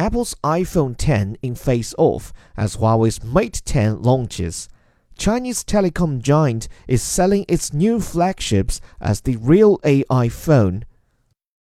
Apple's iPhone 10 in face off as Huawei's Mate 10 launches. Chinese telecom giant is selling its new flagships as the real AI phone.